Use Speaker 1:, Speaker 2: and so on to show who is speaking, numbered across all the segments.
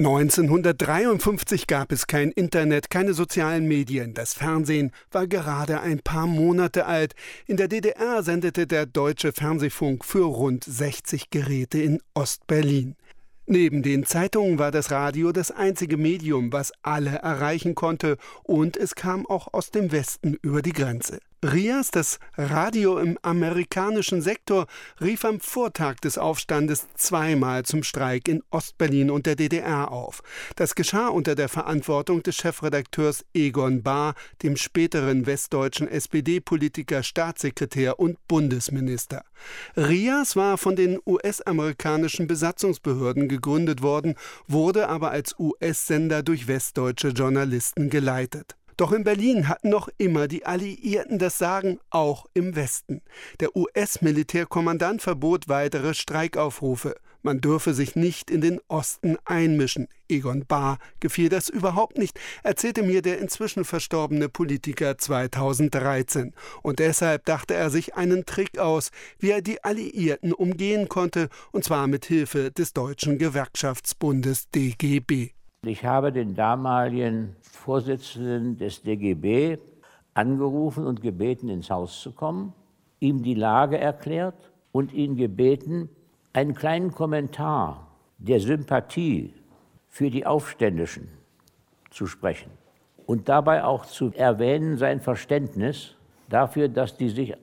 Speaker 1: 1953 gab es kein Internet, keine sozialen Medien. Das Fernsehen war gerade ein paar Monate alt. In der DDR sendete der Deutsche Fernsehfunk für rund 60 Geräte in Ostberlin. Neben den Zeitungen war das Radio das einzige Medium, was alle erreichen konnte, und es kam auch aus dem Westen über die Grenze. Rias, das Radio im amerikanischen Sektor, rief am Vortag des Aufstandes zweimal zum Streik in Ostberlin und der DDR auf. Das geschah unter der Verantwortung des Chefredakteurs Egon Bahr, dem späteren westdeutschen SPD-Politiker, Staatssekretär und Bundesminister. Rias war von den US-amerikanischen Besatzungsbehörden gegründet worden, wurde aber als US-Sender durch westdeutsche Journalisten geleitet. Doch in Berlin hatten noch immer die Alliierten das Sagen, auch im Westen. Der US-Militärkommandant verbot weitere Streikaufrufe. Man dürfe sich nicht in den Osten einmischen. Egon Bahr gefiel das überhaupt nicht, erzählte mir der inzwischen verstorbene Politiker 2013. Und deshalb dachte er sich einen Trick aus, wie er die Alliierten umgehen konnte, und zwar mit Hilfe des Deutschen Gewerkschaftsbundes DGB.
Speaker 2: Ich habe den damaligen Vorsitzenden des DGB angerufen und gebeten, ins Haus zu kommen, ihm die Lage erklärt und ihn gebeten, einen kleinen Kommentar der Sympathie für die Aufständischen zu sprechen und dabei auch zu erwähnen sein Verständnis dafür, dass die sich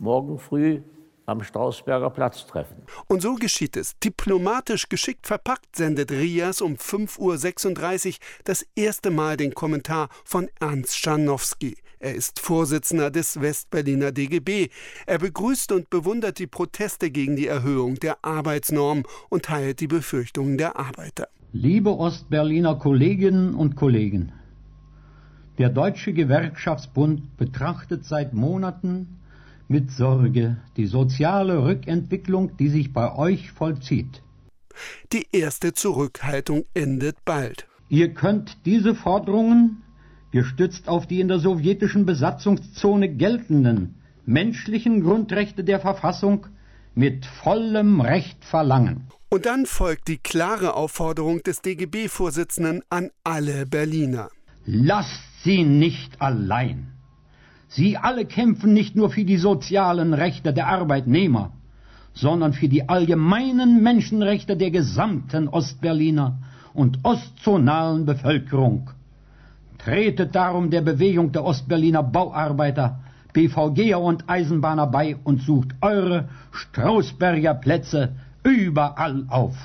Speaker 2: morgen früh am Strausberger Platz treffen.
Speaker 1: Und so geschieht es. Diplomatisch geschickt verpackt sendet Rias um 5.36 Uhr das erste Mal den Kommentar von Ernst Scharnowski. Er ist Vorsitzender des Westberliner DGB. Er begrüßt und bewundert die Proteste gegen die Erhöhung der Arbeitsnorm und teilt die Befürchtungen der Arbeiter.
Speaker 3: Liebe Ostberliner Kolleginnen und Kollegen, der Deutsche Gewerkschaftsbund betrachtet seit Monaten mit Sorge die soziale Rückentwicklung, die sich bei euch vollzieht.
Speaker 1: Die erste Zurückhaltung endet bald.
Speaker 3: Ihr könnt diese Forderungen, gestützt auf die in der sowjetischen Besatzungszone geltenden menschlichen Grundrechte der Verfassung, mit vollem Recht verlangen.
Speaker 1: Und dann folgt die klare Aufforderung des DGB-Vorsitzenden an alle Berliner.
Speaker 3: Lasst sie nicht allein. Sie alle kämpfen nicht nur für die sozialen Rechte der Arbeitnehmer, sondern für die allgemeinen Menschenrechte der gesamten Ostberliner und ostzonalen Bevölkerung. Tretet darum der Bewegung der Ostberliner Bauarbeiter, BVGer und Eisenbahner bei und sucht eure Strausberger Plätze überall auf.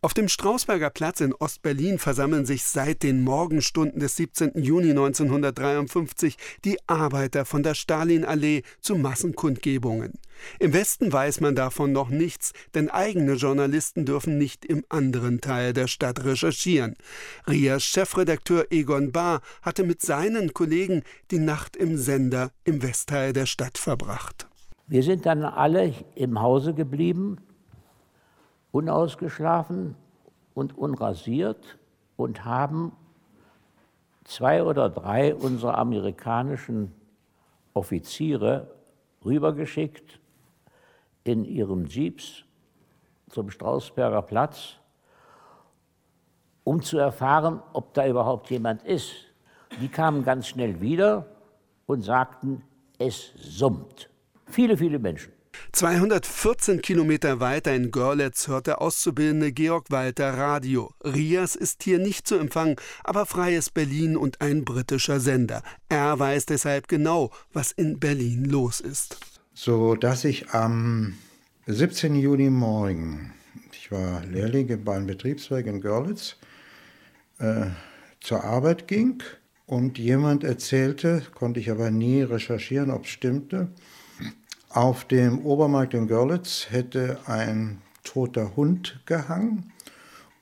Speaker 1: Auf dem Strausberger Platz in Ostberlin versammeln sich seit den Morgenstunden des 17. Juni 1953 die Arbeiter von der Stalinallee zu Massenkundgebungen. Im Westen weiß man davon noch nichts, denn eigene Journalisten dürfen nicht im anderen Teil der Stadt recherchieren. Rias Chefredakteur Egon Bahr hatte mit seinen Kollegen die Nacht im Sender im Westteil der Stadt verbracht.
Speaker 2: Wir sind dann alle im Hause geblieben unausgeschlafen und unrasiert und haben zwei oder drei unserer amerikanischen Offiziere rübergeschickt in ihren Jeeps zum Strausberger Platz, um zu erfahren, ob da überhaupt jemand ist. Die kamen ganz schnell wieder und sagten, es summt. Viele, viele Menschen.
Speaker 1: 214 Kilometer weiter in Görlitz hört der Auszubildende Georg Walter Radio. Rias ist hier nicht zu empfangen, aber freies Berlin und ein britischer Sender. Er weiß deshalb genau, was in Berlin los ist.
Speaker 4: So dass ich am 17. Juni morgen, ich war Lehrling beim Betriebswerk in Görlitz, äh, zur Arbeit ging und jemand erzählte, konnte ich aber nie recherchieren, ob es stimmte, auf dem Obermarkt in Görlitz hätte ein toter Hund gehangen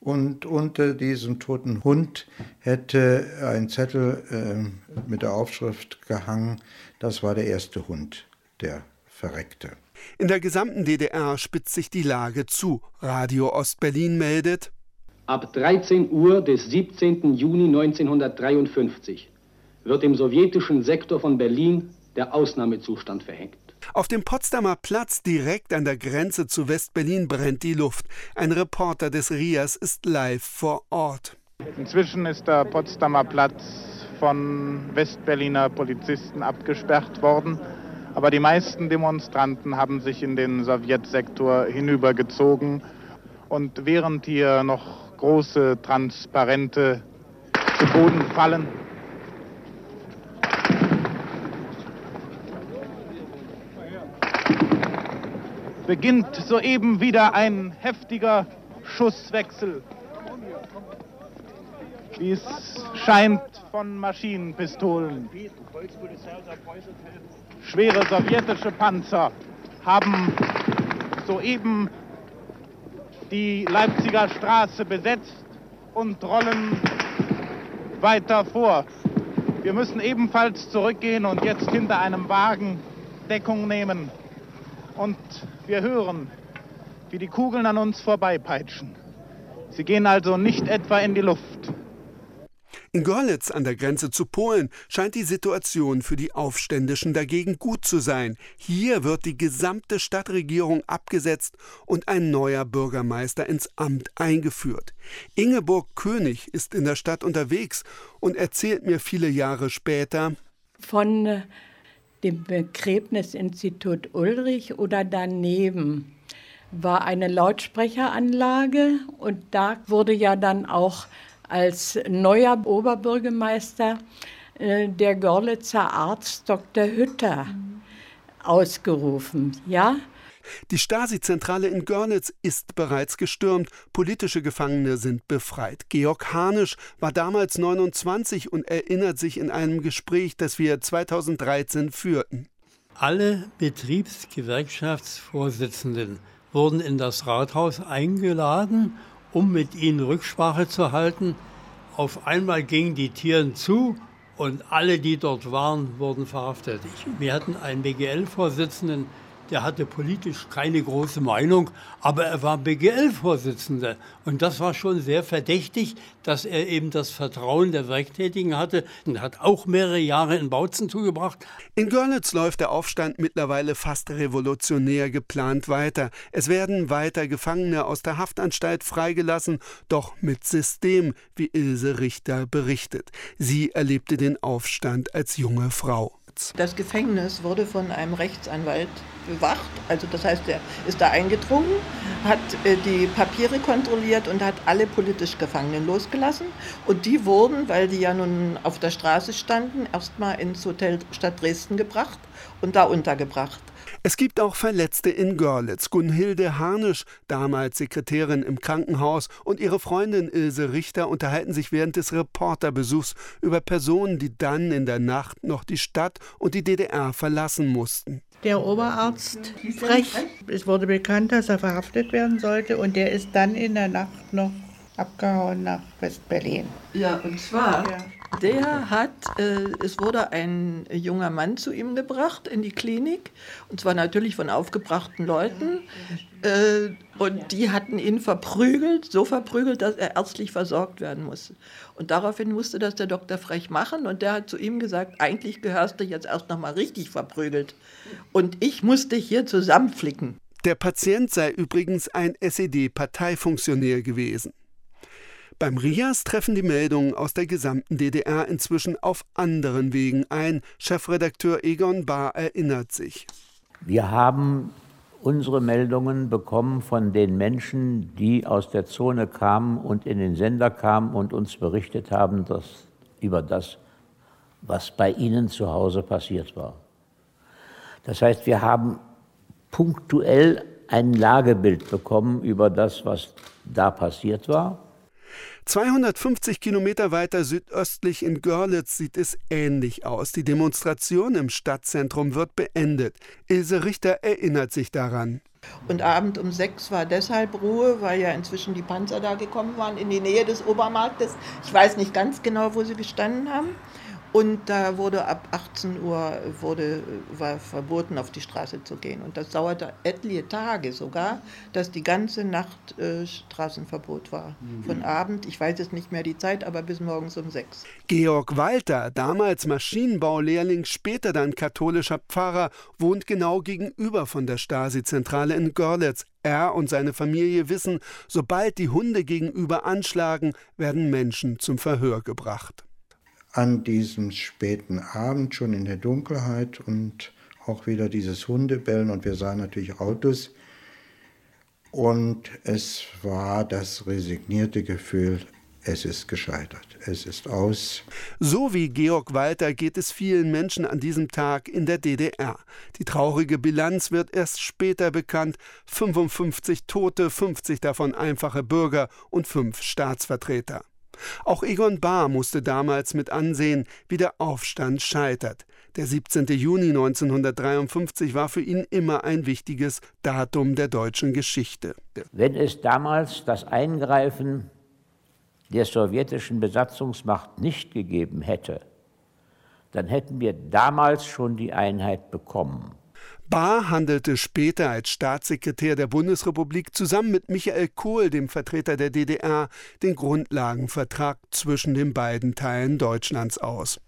Speaker 4: und unter diesem toten Hund hätte ein Zettel äh, mit der Aufschrift gehangen, das war der erste Hund, der verreckte.
Speaker 1: In der gesamten DDR spitzt sich die Lage zu. Radio Ostberlin meldet,
Speaker 5: Ab 13 Uhr des 17. Juni 1953 wird im sowjetischen Sektor von Berlin der Ausnahmezustand verhängt.
Speaker 1: Auf dem Potsdamer Platz direkt an der Grenze zu West-Berlin brennt die Luft. Ein Reporter des RIAS ist live vor Ort.
Speaker 6: Inzwischen ist der Potsdamer Platz von Westberliner Polizisten abgesperrt worden. Aber die meisten Demonstranten haben sich in den Sowjetsektor hinübergezogen. Und während hier noch große Transparente zu Boden fallen, beginnt soeben wieder ein heftiger Schusswechsel. Wie es scheint von Maschinenpistolen. Schwere sowjetische Panzer haben soeben die Leipziger Straße besetzt und rollen weiter vor. Wir müssen ebenfalls zurückgehen und jetzt hinter einem Wagen Deckung nehmen. Und wir hören, wie die Kugeln an uns vorbeipeitschen. Sie gehen also nicht etwa in die Luft.
Speaker 1: In Görlitz an der Grenze zu Polen scheint die Situation für die Aufständischen dagegen gut zu sein. Hier wird die gesamte Stadtregierung abgesetzt und ein neuer Bürgermeister ins Amt eingeführt. Ingeborg König ist in der Stadt unterwegs und erzählt mir viele Jahre später
Speaker 7: von äh, dem Begräbnisinstitut Ulrich oder daneben war eine Lautsprecheranlage und da wurde ja dann auch als neuer Oberbürgermeister äh, der Görlitzer Arzt Dr. Hütter ausgerufen. Ja,
Speaker 1: die Stasi-Zentrale in Görlitz ist bereits gestürmt. Politische Gefangene sind befreit. Georg Hanisch war damals 29 und erinnert sich in einem Gespräch, das wir 2013 führten.
Speaker 8: Alle Betriebsgewerkschaftsvorsitzenden wurden in das Rathaus eingeladen, um mit ihnen Rücksprache zu halten. Auf einmal gingen die Tieren zu und alle, die dort waren, wurden verhaftet. wir hatten einen BGL-Vorsitzenden, der hatte politisch keine große Meinung, aber er war BGL-Vorsitzender. Und das war schon sehr verdächtig, dass er eben das Vertrauen der Werktätigen hatte und hat auch mehrere Jahre in Bautzen zugebracht.
Speaker 1: In Görlitz läuft der Aufstand mittlerweile fast revolutionär geplant weiter. Es werden weiter Gefangene aus der Haftanstalt freigelassen, doch mit System, wie Ilse Richter berichtet. Sie erlebte den Aufstand als junge Frau.
Speaker 9: Das Gefängnis wurde von einem Rechtsanwalt bewacht. Also das heißt, er ist da eingedrungen, hat äh, die Papiere kontrolliert und hat alle politisch Gefangenen losgelassen. Und die wurden, weil die ja nun auf der Straße standen, erstmal ins Hotel Stadt Dresden gebracht und da untergebracht.
Speaker 1: Es gibt auch Verletzte in Görlitz. Gunhilde Harnisch, damals Sekretärin im Krankenhaus, und ihre Freundin Ilse Richter unterhalten sich während des Reporterbesuchs über Personen, die dann in der Nacht noch die Stadt und die DDR verlassen mussten.
Speaker 10: Der Oberarzt Frech. Es wurde bekannt, dass er verhaftet werden sollte und der ist dann in der Nacht noch abgehauen nach West-Berlin.
Speaker 9: Ja, und zwar ja. Der hat, äh, es wurde ein junger Mann zu ihm gebracht in die Klinik, und zwar natürlich von aufgebrachten Leuten. Äh, und die hatten ihn verprügelt, so verprügelt, dass er ärztlich versorgt werden musste. Und daraufhin musste das der Dr. Frech machen, und der hat zu ihm gesagt, eigentlich gehörst du jetzt erst noch mal richtig verprügelt. Und ich musste hier zusammenflicken.
Speaker 1: Der Patient sei übrigens ein SED-Parteifunktionär gewesen. Beim RIAS treffen die Meldungen aus der gesamten DDR inzwischen auf anderen Wegen ein. Chefredakteur Egon Bahr erinnert sich.
Speaker 2: Wir haben unsere Meldungen bekommen von den Menschen, die aus der Zone kamen und in den Sender kamen und uns berichtet haben dass, über das, was bei ihnen zu Hause passiert war. Das heißt, wir haben punktuell ein Lagebild bekommen über das, was da passiert war.
Speaker 1: 250 Kilometer weiter südöstlich in Görlitz sieht es ähnlich aus. Die Demonstration im Stadtzentrum wird beendet. Ilse Richter erinnert sich daran.
Speaker 9: Und Abend um sechs war deshalb Ruhe, weil ja inzwischen die Panzer da gekommen waren in die Nähe des Obermarktes. Ich weiß nicht ganz genau, wo sie gestanden haben. Und da wurde ab 18 Uhr wurde, war verboten, auf die Straße zu gehen. Und das dauerte etliche Tage sogar, dass die ganze Nacht äh, Straßenverbot war. Mhm. Von Abend, ich weiß jetzt nicht mehr die Zeit, aber bis morgens um sechs.
Speaker 1: Georg Walter, damals Maschinenbaulehrling, später dann katholischer Pfarrer, wohnt genau gegenüber von der Stasi-Zentrale in Görlitz. Er und seine Familie wissen, sobald die Hunde gegenüber anschlagen, werden Menschen zum Verhör gebracht
Speaker 4: an diesem späten Abend schon in der Dunkelheit und auch wieder dieses Hundebellen und wir sahen natürlich Autos. Und es war das resignierte Gefühl, es ist gescheitert, es ist aus.
Speaker 1: So wie Georg Walter geht es vielen Menschen an diesem Tag in der DDR. Die traurige Bilanz wird erst später bekannt. 55 Tote, 50 davon einfache Bürger und fünf Staatsvertreter. Auch Egon Bahr musste damals mit ansehen, wie der Aufstand scheitert. Der 17. Juni 1953 war für ihn immer ein wichtiges Datum der deutschen Geschichte.
Speaker 2: Wenn es damals das Eingreifen der sowjetischen Besatzungsmacht nicht gegeben hätte, dann hätten wir damals schon die Einheit bekommen.
Speaker 1: Bahr handelte später als Staatssekretär der Bundesrepublik zusammen mit Michael Kohl, dem Vertreter der DDR, den Grundlagenvertrag zwischen den beiden Teilen Deutschlands aus